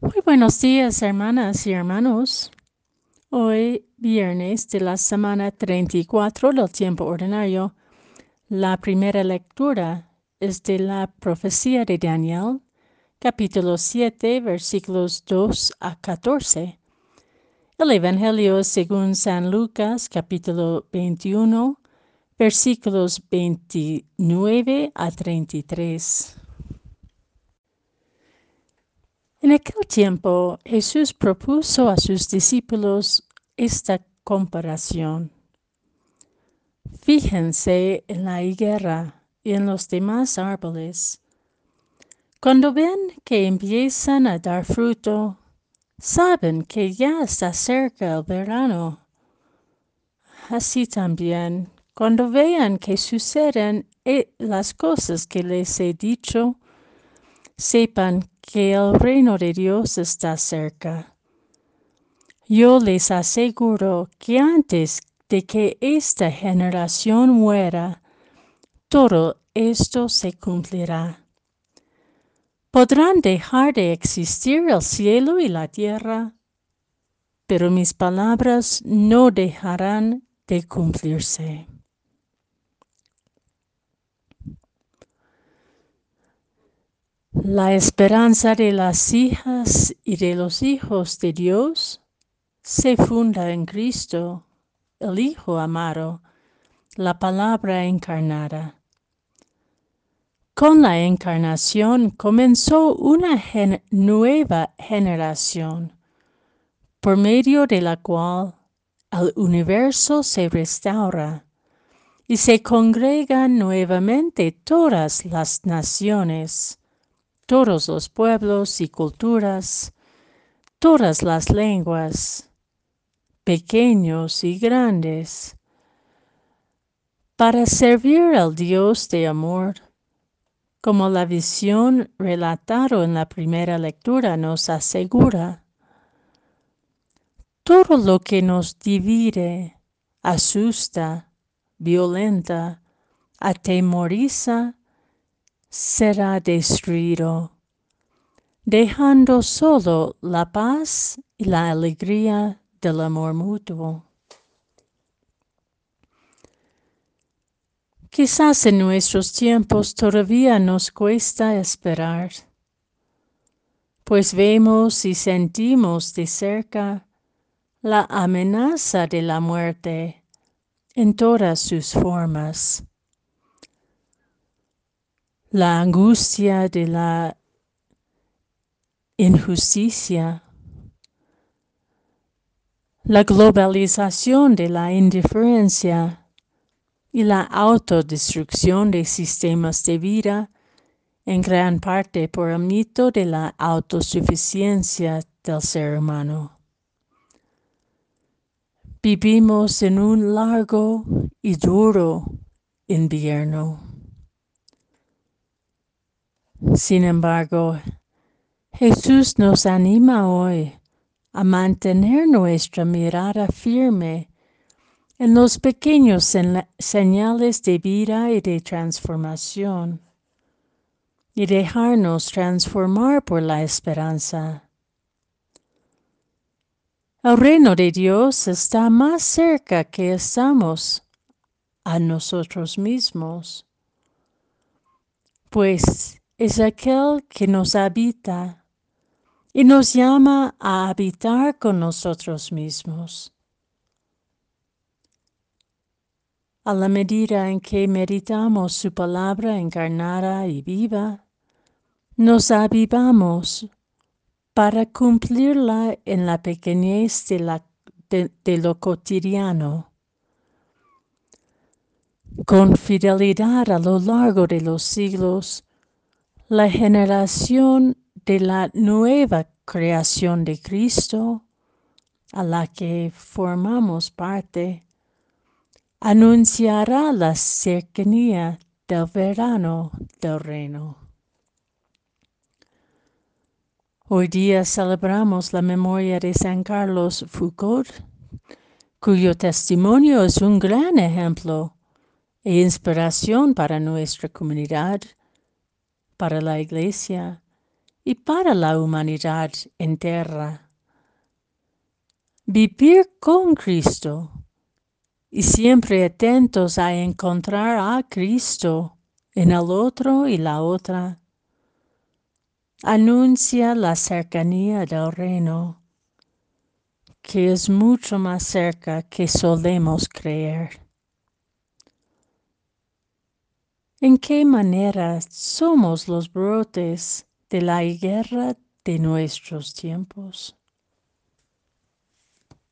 Muy buenos días, hermanas y hermanos. Hoy, viernes de la semana 34 del tiempo ordinario, la primera lectura es de la profecía de Daniel, capítulo 7, versículos 2 a 14. El Evangelio según San Lucas, capítulo 21, versículos 29 a 33. En aquel tiempo Jesús propuso a sus discípulos esta comparación. Fíjense en la higuera y en los demás árboles. Cuando ven que empiezan a dar fruto, saben que ya está cerca el verano. Así también, cuando vean que suceden eh, las cosas que les he dicho, sepan que el reino de Dios está cerca. Yo les aseguro que antes de que esta generación muera, todo esto se cumplirá. Podrán dejar de existir el cielo y la tierra, pero mis palabras no dejarán de cumplirse. La esperanza de las hijas y de los hijos de Dios se funda en Cristo, el Hijo amado, la palabra encarnada. Con la encarnación comenzó una nueva generación, por medio de la cual el universo se restaura y se congregan nuevamente todas las naciones todos los pueblos y culturas, todas las lenguas, pequeños y grandes, para servir al Dios de amor, como la visión relatada en la primera lectura nos asegura. Todo lo que nos divide, asusta, violenta, atemoriza, será destruido, dejando solo la paz y la alegría del amor mutuo. Quizás en nuestros tiempos todavía nos cuesta esperar, pues vemos y sentimos de cerca la amenaza de la muerte en todas sus formas la angustia de la injusticia, la globalización de la indiferencia y la autodestrucción de sistemas de vida, en gran parte por el mito de la autosuficiencia del ser humano. Vivimos en un largo y duro invierno. Sin embargo, Jesús nos anima hoy a mantener nuestra mirada firme en los pequeños señales de vida y de transformación y dejarnos transformar por la esperanza. El reino de Dios está más cerca que estamos a nosotros mismos, pues es aquel que nos habita y nos llama a habitar con nosotros mismos. A la medida en que meditamos su palabra encarnada y viva, nos avivamos para cumplirla en la pequeñez de, de lo cotidiano. Con fidelidad a lo largo de los siglos, la generación de la nueva creación de Cristo, a la que formamos parte, anunciará la cercanía del verano del reino. Hoy día celebramos la memoria de San Carlos Foucault, cuyo testimonio es un gran ejemplo e inspiración para nuestra comunidad para la Iglesia y para la humanidad entera. Vivir con Cristo y siempre atentos a encontrar a Cristo en el otro y la otra. Anuncia la cercanía del reino, que es mucho más cerca que solemos creer. ¿En qué manera somos los brotes de la guerra de nuestros tiempos?